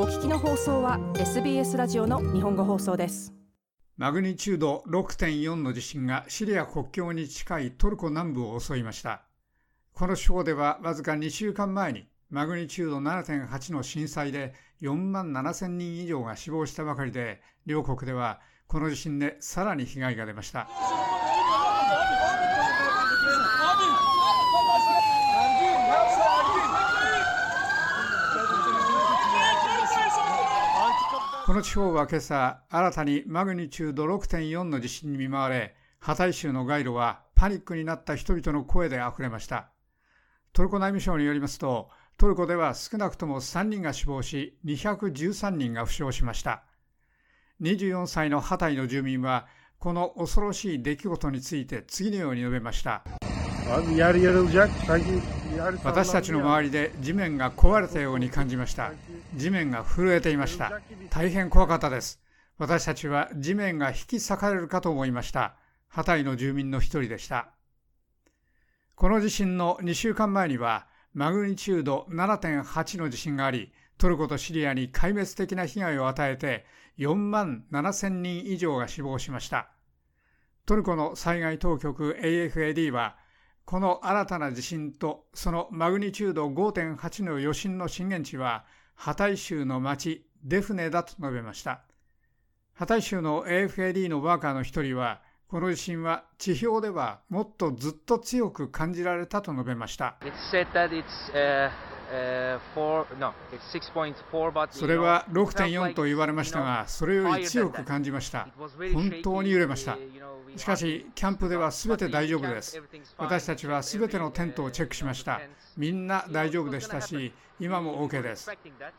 お聞きの放送は SBS ラジオの日本語放送です。マグニチュード6.4の地震がシリア国境に近いトルコ南部を襲いました。この地方ではわずか2週間前にマグニチュード7.8の震災で4万7000人以上が死亡したばかりで両国ではこの地震でさらに被害が出ました。この地方は今朝、新たにマグニチュード6.4の地震に見舞われ、ハタイ州の街路はパニックになった人々の声で溢れました。トルコ内務省によりますと、トルコでは少なくとも3人が死亡し、213人が負傷しました。24歳のハタイの住民は、この恐ろしい出来事について次のように述べました。私たちの周りで地面が壊れたように感じました。地面が震えていました。大変怖かったです。私たちは地面が引き裂かれるかと思いました。ハタイの住民の一人でした。この地震の2週間前にはマグニチュード7.8の地震がありトルコとシリアに壊滅的な被害を与えて4万7000人以上が死亡しました。トルコの災害当局 AFAD はこの新たな地震とそのマグニチュード5.8の余震の震源地はハタイ州の町デフネだと述べました。ハタイ州の AFAD のワーカーの一人はこの地震は地表ではもっとずっと強く感じられたと述べました。それは6.4と言われましたが、それより強く感じました。本当に揺れました。しかし、キャンプでは全て大丈夫です。私たちは全てのテントをチェックしました。みんな大丈夫でしたし、今も OK です。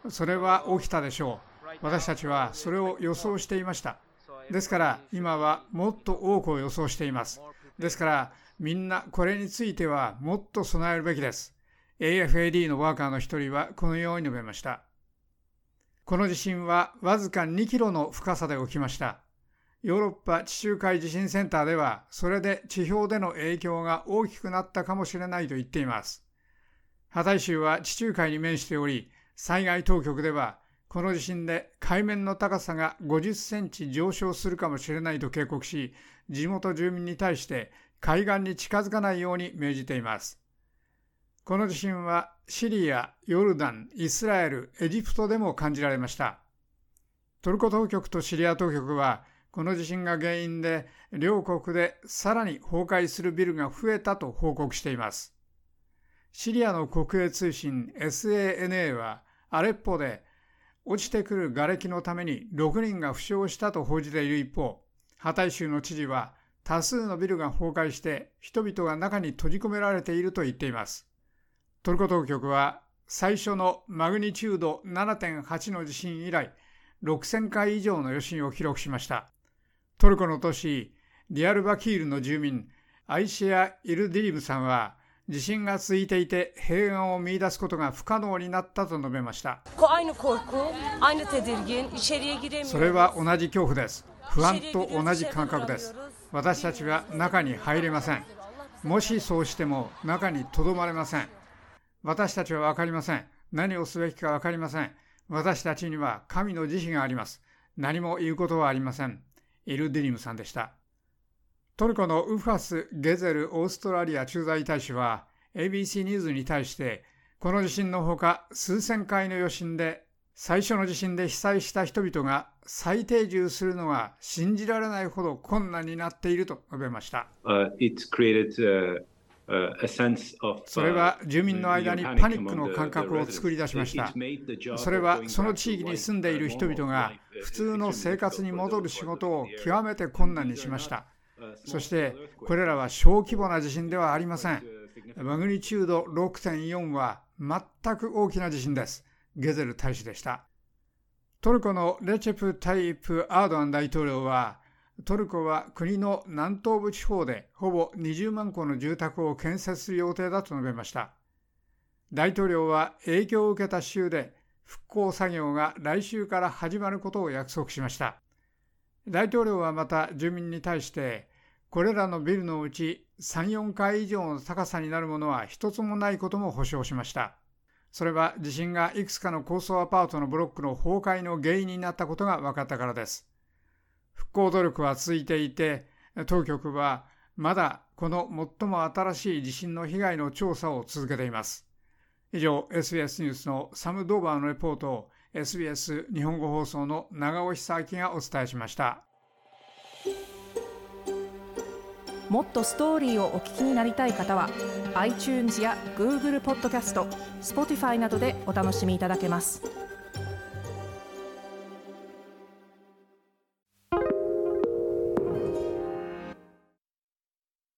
それは起きたでしょう。私たちはそれを予想していました。ですから、今はもっと多くを予想しています。ですから、みんなこれについてはもっと備えるべきです。AFAD のワーカーの一人はこのように述べました。この地震はわずか2キロの深さで起きました。ヨーロッパ地中海地震センターでは、それで地表での影響が大きくなったかもしれないと言っています。ハタイ州は地中海に面しており、災害当局では、この地震で海面の高さが50センチ上昇するかもしれないと警告し、地元住民に対して海岸に近づかないように命じています。この地震はシリア、ヨルダン、イスラエル、エジプトでも感じられました。トルコ当局とシリア当局は、この地震が原因で両国でさらに崩壊するビルが増えたと報告しています。シリアの国営通信 SANA はアレッポで落ちてくる瓦礫のために6人が負傷したと報じている一方、ハタイ州の知事は多数のビルが崩壊して人々が中に閉じ込められていると言っています。トルコ当局は最初のマグニチュード7.8の地震以来6000回以上の余震を記録しました。トルコの都市ディアルバキールの住民アイシェア・イルディリムさんは地震が続いていて平安を見出すことが不可能になったと述べました。それは同じ恐怖です。不安と同じ感覚です。私たちは中に入れません。もしそうしても中にとどまれません私たちは分かりません。何をすべきか分かりません。私たちには神の慈悲があります。何も言うことはありません。イルディリムさんでした。トルコのウファス・ゲゼル・オーストラリア駐在大使は ABC ニューズに対してこの地震のほか数千回の余震で最初の地震で被災した人々が再定住するのが信じられないほど困難になっていると述べました。Uh, それは住民の間にパニックの感覚を作り出しました。それはその地域に住んでいる人々が普通の生活に戻る仕事を極めて困難にしました。そしてこれらは小規模な地震ではありません。マグニチュード6.4は全く大きな地震です。ゲゼル大使でした。トルコのレチェプ・タイプ・アードアン大統領はトルコは国の南東部地方でほぼ20万戸の住宅を建設する予定だと述べました。大統領は影響を受けた州で復興作業が来週から始まることを約束しました。大統領はまた住民に対して、これらのビルのうち3、4階以上の高さになるものは一つもないことも保証しました。それは地震がいくつかの高層アパートのブロックの崩壊の原因になったことが分かったからです。復興努力は続いていて、当局はまだこの最も新しい地震の被害の調査を続けています。以上、SBS ニュースのサム・ドーバーのレポートを SBS 日本語放送の長尾久明がお伝えしました。もっとストーリーをお聞きになりたい方は iTunes や Google ポッドキャスト Spotify などでお楽しみいただけます。